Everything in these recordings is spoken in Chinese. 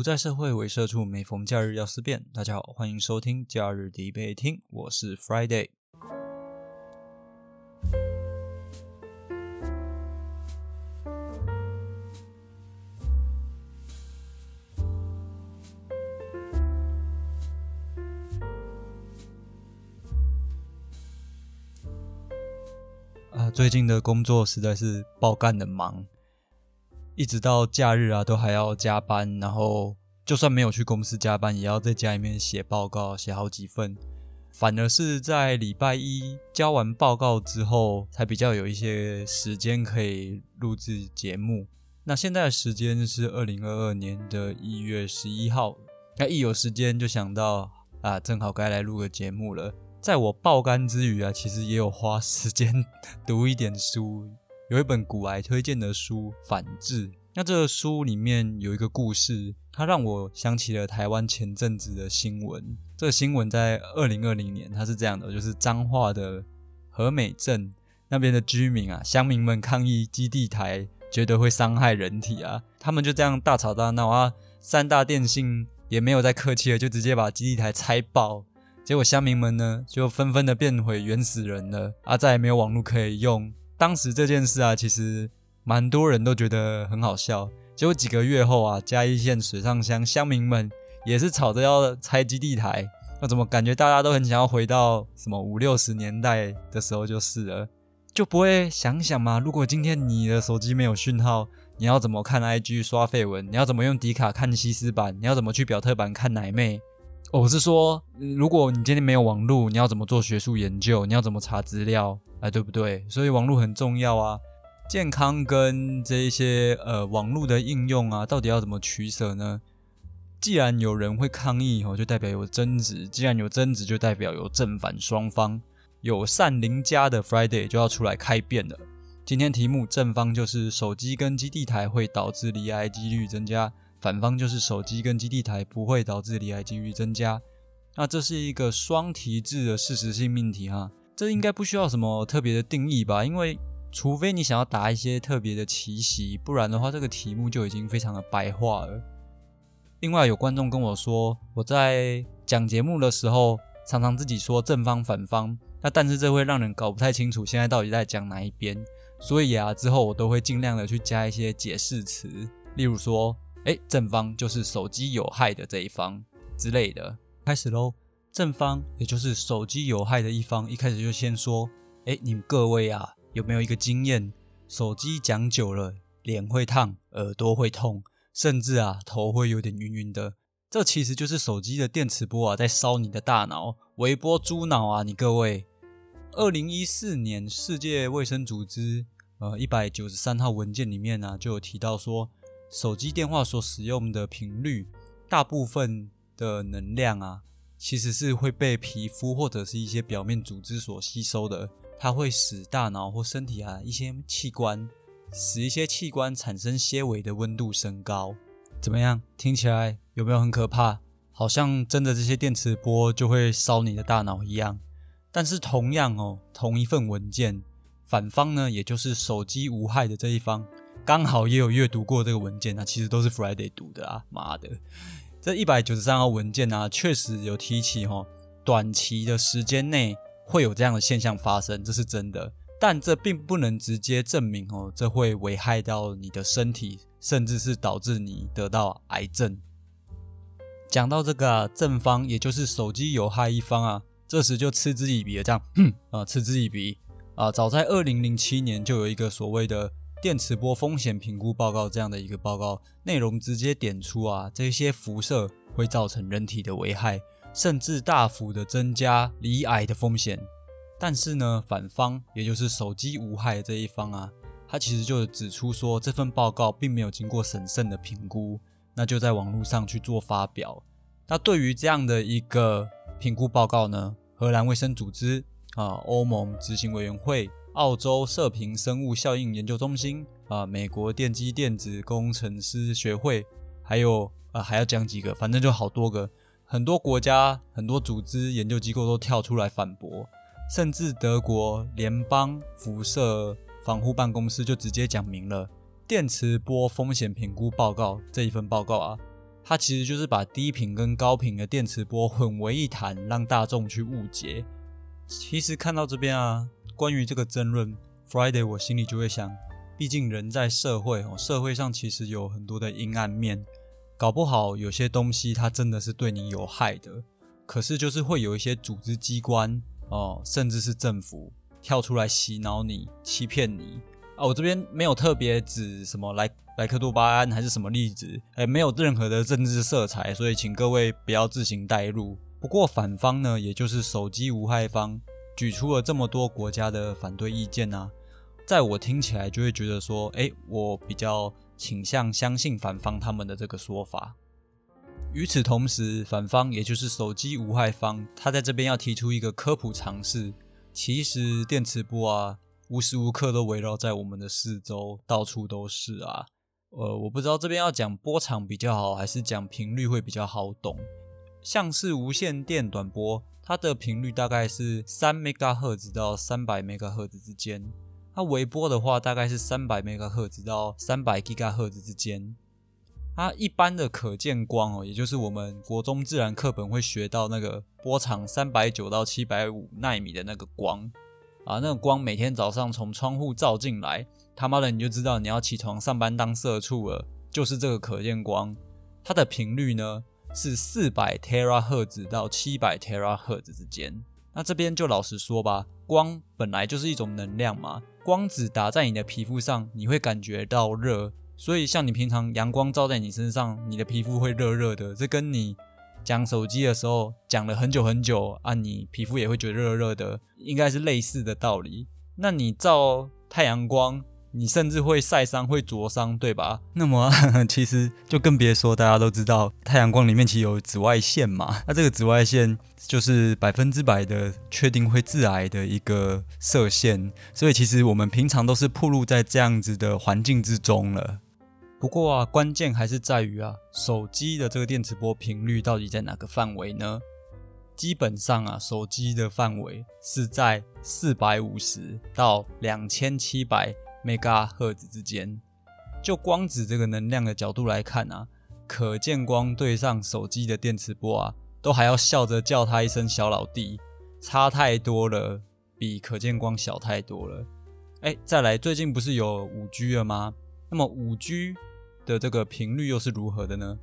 不在社会为社畜，每逢假日要思辨。大家好，欢迎收听假日必备听，我是 Friday。啊，最近的工作实在是爆干的忙。一直到假日啊，都还要加班，然后就算没有去公司加班，也要在家里面写报告，写好几份。反而是在礼拜一交完报告之后，才比较有一些时间可以录制节目。那现在的时间是二零二二年的一月十一号，那一有时间就想到啊，正好该来录个节目了。在我爆肝之余啊，其实也有花时间 读一点书。有一本古癌推荐的书《反制》，那这个书里面有一个故事，它让我想起了台湾前阵子的新闻。这个新闻在二零二零年，它是这样的：就是彰化的和美镇那边的居民啊，乡民们抗议基地台，觉得会伤害人体啊，他们就这样大吵大闹啊。三大电信也没有再客气了，就直接把基地台拆爆。结果乡民们呢，就纷纷的变回原始人了啊，再也没有网络可以用。当时这件事啊，其实蛮多人都觉得很好笑。结果几个月后啊，嘉义县水上乡乡民们也是吵着要拆基地台。那怎么感觉大家都很想要回到什么五六十年代的时候就是了？就不会想想吗？如果今天你的手机没有讯号，你要怎么看 IG 刷绯闻？你要怎么用迪卡看西施版？你要怎么去表特版看奶妹？我是说，如果你今天没有网络，你要怎么做学术研究？你要怎么查资料？哎，对不对？所以网络很重要啊。健康跟这一些呃网络的应用啊，到底要怎么取舍呢？既然有人会抗议哦，就代表有争执；既然有争执，就代表有正反双方。有善邻家的 Friday 就要出来开辩了。今天题目正方就是手机跟基地台会导致离癌几率增加，反方就是手机跟基地台不会导致离癌几率增加。那这是一个双题制的事实性命题哈。这应该不需要什么特别的定义吧？因为除非你想要答一些特别的奇袭，不然的话，这个题目就已经非常的白话了。另外，有观众跟我说，我在讲节目的时候，常常自己说正方反方，那但是这会让人搞不太清楚现在到底在讲哪一边。所以啊，之后我都会尽量的去加一些解释词，例如说，哎，正方就是手机有害的这一方之类的。开始喽。正方，也就是手机有害的一方，一开始就先说：“哎，你们各位啊，有没有一个经验？手机讲久了，脸会烫，耳朵会痛，甚至啊，头会有点晕晕的。这其实就是手机的电磁波啊，在烧你的大脑，微波猪脑啊！你各位，二零一四年世界卫生组织呃一百九十三号文件里面呢，就有提到说，手机电话所使用的频率，大部分的能量啊。”其实是会被皮肤或者是一些表面组织所吸收的，它会使大脑或身体啊一些器官，使一些器官产生些微的温度升高。怎么样？听起来有没有很可怕？好像真的这些电磁波就会烧你的大脑一样。但是同样哦，同一份文件，反方呢，也就是手机无害的这一方，刚好也有阅读过这个文件，那其实都是 Friday 读的啊，妈的！这一百九十三号文件呢，确实有提起哈，短期的时间内会有这样的现象发生，这是真的。但这并不能直接证明哦，这会危害到你的身体，甚至是导致你得到癌症。讲到这个正方，也就是手机有害一方啊，这时就嗤之以鼻了，这样，啊，嗤之以鼻啊。早在二零零七年就有一个所谓的。电磁波风险评估报告这样的一个报告内容，直接点出啊，这些辐射会造成人体的危害，甚至大幅的增加罹癌的风险。但是呢，反方也就是手机无害这一方啊，他其实就指出说，这份报告并没有经过审慎的评估，那就在网络上去做发表。那对于这样的一个评估报告呢，荷兰卫生组织啊，欧盟执行委员会。澳洲射频生物效应研究中心啊，美国电机电子工程师学会，还有啊还要讲几个，反正就好多个，很多国家、很多组织、研究机构都跳出来反驳，甚至德国联邦辐射防护办公室就直接讲明了电磁波风险评估报告这一份报告啊，它其实就是把低频跟高频的电磁波混为一谈，让大众去误解。其实看到这边啊，关于这个争论，Friday 我心里就会想，毕竟人在社会哦，社会上其实有很多的阴暗面，搞不好有些东西它真的是对你有害的。可是就是会有一些组织机关哦，甚至是政府跳出来洗脑你、欺骗你啊！我这边没有特别指什么莱莱克多巴胺还是什么例子，哎，没有任何的政治色彩，所以请各位不要自行带入。不过反方呢，也就是手机无害方，举出了这么多国家的反对意见啊，在我听起来就会觉得说，哎，我比较倾向相信反方他们的这个说法。与此同时，反方也就是手机无害方，他在这边要提出一个科普尝试。其实电磁波啊，无时无刻都围绕在我们的四周，到处都是啊。呃，我不知道这边要讲波长比较好，还是讲频率会比较好懂。像是无线电短波，它的频率大概是三 MHz 到三百 MHz 之间；它微波的话，大概是三百 MHz 到三百 GHz 之间。它一般的可见光哦，也就是我们国中自然课本会学到那个波长三百九到七百五纳米的那个光啊，那个光每天早上从窗户照进来，他妈的你就知道你要起床上班当社畜了，就是这个可见光。它的频率呢是四百 tera 赫兹到七百 tera 赫兹之间。那这边就老实说吧，光本来就是一种能量嘛，光子打在你的皮肤上，你会感觉到热。所以，像你平常阳光照在你身上，你的皮肤会热热的。这跟你讲手机的时候讲了很久很久啊，你皮肤也会觉得热热的，应该是类似的道理。那你照太阳光，你甚至会晒伤、会灼伤，对吧？那么，其实就更别说，大家都知道太阳光里面其实有紫外线嘛。那这个紫外线就是百分之百的确定会致癌的一个射线。所以，其实我们平常都是暴露在这样子的环境之中了。不过啊，关键还是在于啊，手机的这个电磁波频率到底在哪个范围呢？基本上啊，手机的范围是在四百五十到两千七百 MHz 之间。就光子这个能量的角度来看啊，可见光对上手机的电磁波啊，都还要笑着叫他一声小老弟，差太多了，比可见光小太多了。哎，再来，最近不是有五 G 了吗？那么五 G 的这个频率又是如何的呢？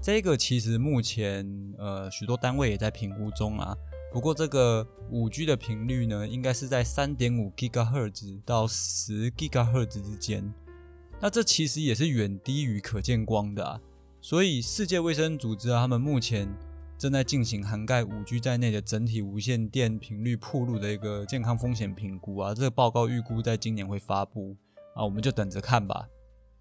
这个其实目前呃许多单位也在评估中啊。不过这个五 G 的频率呢，应该是在三点五 GHz 到十 GHz 之间。那这其实也是远低于可见光的啊。所以世界卫生组织啊，他们目前正在进行涵盖五 G 在内的整体无线电频率铺路的一个健康风险评估啊。这个报告预估在今年会发布啊，我们就等着看吧。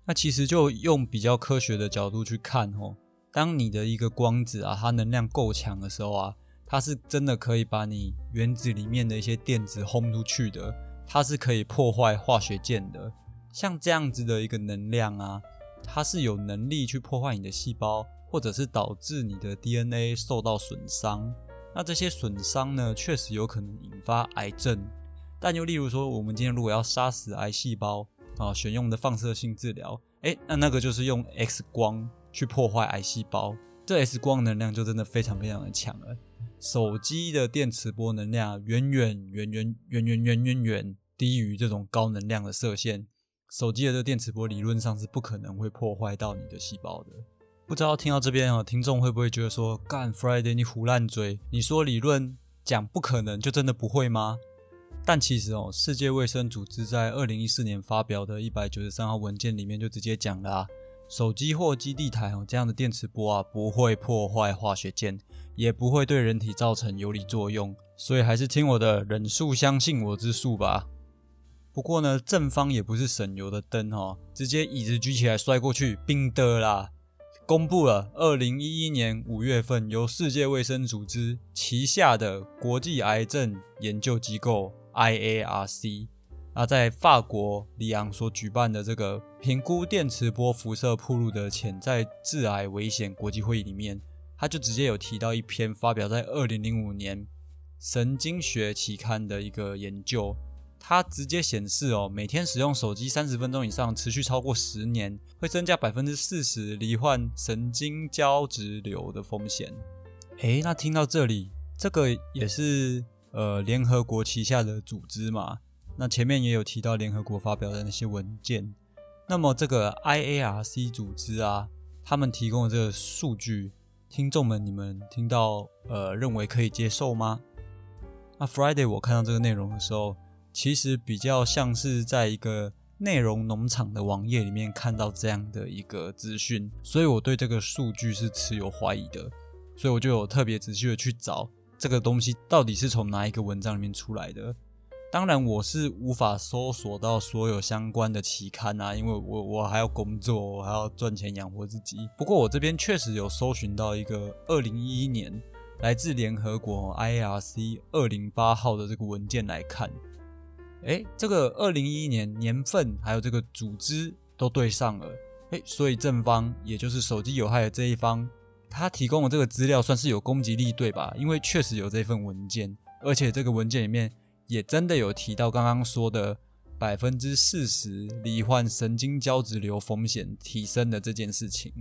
那其实就用比较科学的角度去看哦，当你的一个光子啊，它能量够强的时候啊，它是真的可以把你原子里面的一些电子轰出去的，它是可以破坏化学键的。像这样子的一个能量啊，它是有能力去破坏你的细胞，或者是导致你的 DNA 受到损伤。那这些损伤呢，确实有可能引发癌症。但又例如说，我们今天如果要杀死癌细胞，啊，选用的放射性治疗，哎，那那个就是用 X 光去破坏癌细胞，这 X 光能量就真的非常非常的强了。手机的电磁波能量远远远远远远远远远低于这种高能量的射线，手机的这电磁波理论上是不可能会破坏到你的细胞的。不知道听到这边啊，听众会不会觉得说，干 Friday 你胡烂嘴，你说理论讲不可能，就真的不会吗？但其实哦，世界卫生组织在二零一四年发表的一百九十三号文件里面就直接讲了啊，手机或基地台哦这样的电磁波啊不会破坏化学键，也不会对人体造成有理作用，所以还是听我的，忍术相信我之术吧。不过呢，正方也不是省油的灯哦，直接椅子举起来摔过去，冰的啦。公布了二零一一年五月份由世界卫生组织旗下的国际癌症研究机构。IARC 啊，在法国里昂所举办的这个评估电磁波辐射铺路的潜在致癌危险国际会议里面，他就直接有提到一篇发表在二零零五年神经学期刊的一个研究。它直接显示哦，每天使用手机三十分钟以上，持续超过十年，会增加百分之四十罹患神经胶质瘤的风险。诶，那听到这里，这个也是呃联合国旗下的组织嘛？那前面也有提到联合国发表的那些文件。那么这个 IARC 组织啊，他们提供的这个数据，听众们你们听到呃认为可以接受吗？那 Friday 我看到这个内容的时候。其实比较像是在一个内容农场的网页里面看到这样的一个资讯，所以我对这个数据是持有怀疑的，所以我就有特别仔细的去找这个东西到底是从哪一个文章里面出来的。当然我是无法搜索到所有相关的期刊啊，因为我我还要工作，我还要赚钱养活自己。不过我这边确实有搜寻到一个二零一一年来自联合国 I R C 二零八号的这个文件来看。哎，这个二零一一年年份还有这个组织都对上了，哎，所以正方也就是手机有害的这一方，他提供的这个资料算是有攻击力，对吧？因为确实有这份文件，而且这个文件里面也真的有提到刚刚说的百分之四十罹患神经胶质瘤风险提升的这件事情。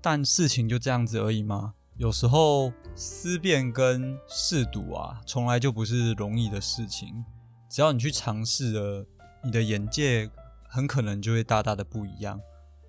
但事情就这样子而已吗？有时候思辨跟试读啊，从来就不是容易的事情。只要你去尝试了，你的眼界很可能就会大大的不一样。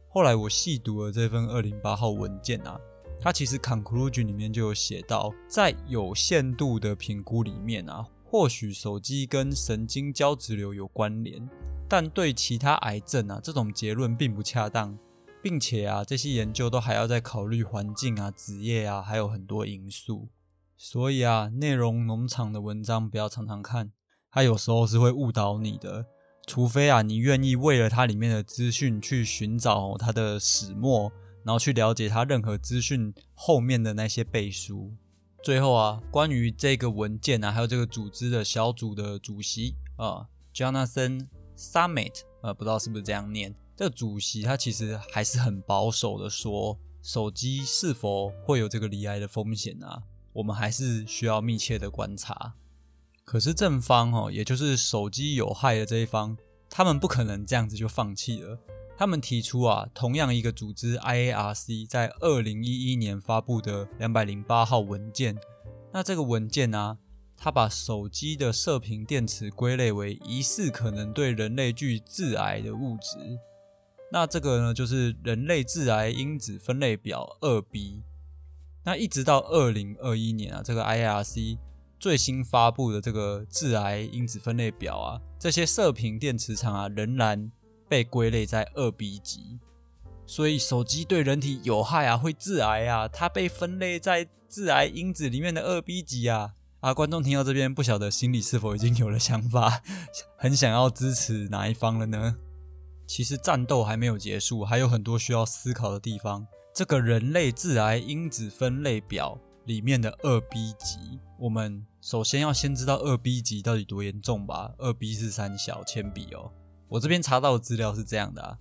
后来我细读了这份二零八号文件啊，它其实 conclusion 里面就有写到，在有限度的评估里面啊，或许手机跟神经胶质瘤有关联，但对其他癌症啊，这种结论并不恰当，并且啊，这些研究都还要再考虑环境啊、职业啊，还有很多因素。所以啊，内容农场的文章不要常常看。它有时候是会误导你的，除非啊，你愿意为了它里面的资讯去寻找它的始末，然后去了解它任何资讯后面的那些背书。最后啊，关于这个文件啊，还有这个组织的小组的主席啊，Jonathan Summit，呃，不知道是不是这样念。这个主席他其实还是很保守的说，手机是否会有这个离癌的风险啊？我们还是需要密切的观察。可是正方哦，也就是手机有害的这一方，他们不可能这样子就放弃了。他们提出啊，同样一个组织 IARC 在二零一一年发布的两百零八号文件，那这个文件呢，它把手机的射频电池归类为疑似可能对人类具致癌的物质。那这个呢，就是人类致癌因子分类表二 B。那一直到二零二一年啊，这个 IARC。最新发布的这个致癌因子分类表啊，这些射频电池厂啊仍然被归类在二 B 级，所以手机对人体有害啊，会致癌啊，它被分类在致癌因子里面的二 B 级啊啊！观众听到这边，不晓得心里是否已经有了想法，很想要支持哪一方了呢？其实战斗还没有结束，还有很多需要思考的地方。这个人类致癌因子分类表里面的二 B 级，我们。首先要先知道二 B 级到底多严重吧。二 B 是三小铅笔哦。我这边查到的资料是这样的啊，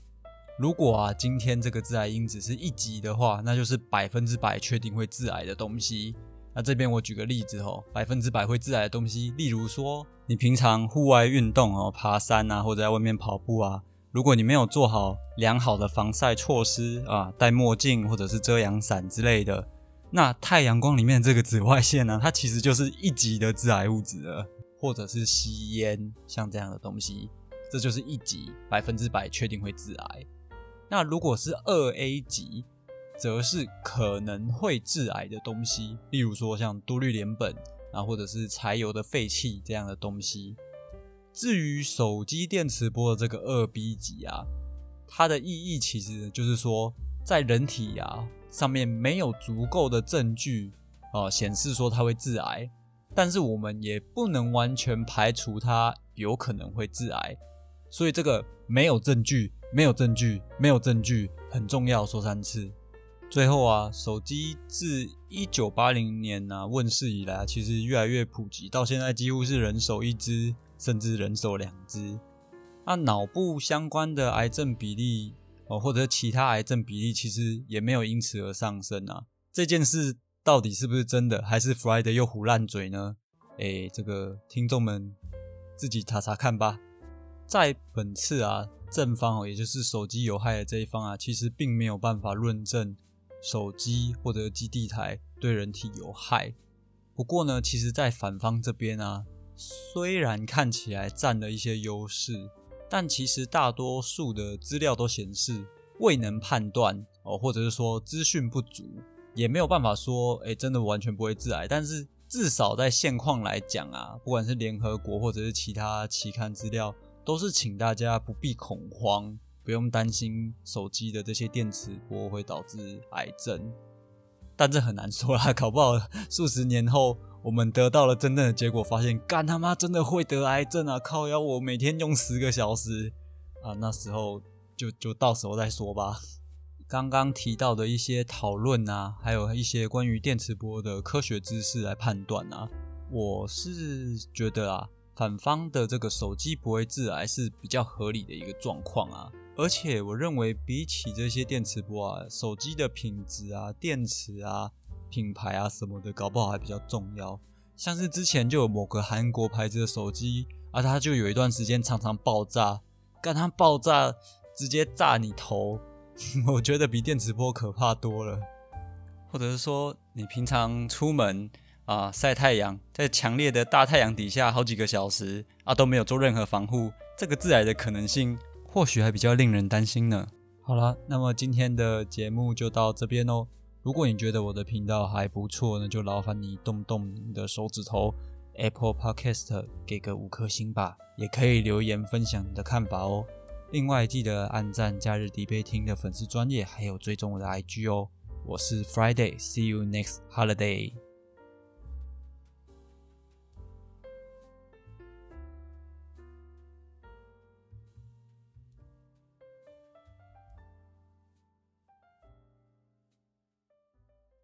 如果啊今天这个致癌因子是一级的话，那就是百分之百确定会致癌的东西。那这边我举个例子哦，百分之百会致癌的东西，例如说你平常户外运动哦，爬山啊或者在外面跑步啊，如果你没有做好良好的防晒措施啊，戴墨镜或者是遮阳伞之类的。那太阳光里面这个紫外线呢，它其实就是一级的致癌物质了，或者是吸烟像这样的东西，这就是一级，百分之百确定会致癌。那如果是二 A 级，则是可能会致癌的东西，例如说像多氯联苯啊，或者是柴油的废气这样的东西。至于手机电磁波的这个二 B 级啊，它的意义其实就是说，在人体啊。上面没有足够的证据啊，显示说它会致癌，但是我们也不能完全排除它有可能会致癌，所以这个没有证据，没有证据，没有证据很重要，说三次。最后啊，手机自一九八零年啊问世以来啊，其实越来越普及，到现在几乎是人手一只，甚至人手两只。那脑部相关的癌症比例。哦，或者其他癌症比例其实也没有因此而上升啊。这件事到底是不是真的，还是 Friday 又胡烂嘴呢？哎，这个听众们自己查查看吧。在本次啊，正方哦，也就是手机有害的这一方啊，其实并没有办法论证手机或者基地台对人体有害。不过呢，其实，在反方这边啊，虽然看起来占了一些优势，但其实大多数的资料都显示未能判断哦，或者是说资讯不足，也没有办法说，哎，真的完全不会致癌。但是至少在现况来讲啊，不管是联合国或者是其他期刊资料。都是请大家不必恐慌，不用担心手机的这些电磁波会导致癌症，但这很难说啦，搞不好 数十年后我们得到了真正的结果，发现干他妈真的会得癌症啊！靠，要我每天用十个小时啊，那时候就就到时候再说吧。刚刚提到的一些讨论啊，还有一些关于电磁波的科学知识来判断啊，我是觉得啊。反方的这个手机不会致癌是比较合理的一个状况啊，而且我认为比起这些电磁波啊，手机的品质啊、电池啊、品牌啊什么的，搞不好还比较重要。像是之前就有某个韩国牌子的手机啊，它就有一段时间常常爆炸，干它爆炸直接炸你头，我觉得比电磁波可怕多了。或者是说你平常出门。啊，晒太阳，在强烈的大太阳底下好几个小时啊，都没有做任何防护，这个致癌的可能性或许还比较令人担心呢。好了，那么今天的节目就到这边哦。如果你觉得我的频道还不错，那就劳烦你动动你的手指头，Apple Podcast 给个五颗星吧，也可以留言分享你的看法哦。另外记得按赞假日迪贝厅的粉丝专业，还有追踪我的 IG 哦。我是 Friday，See you next holiday。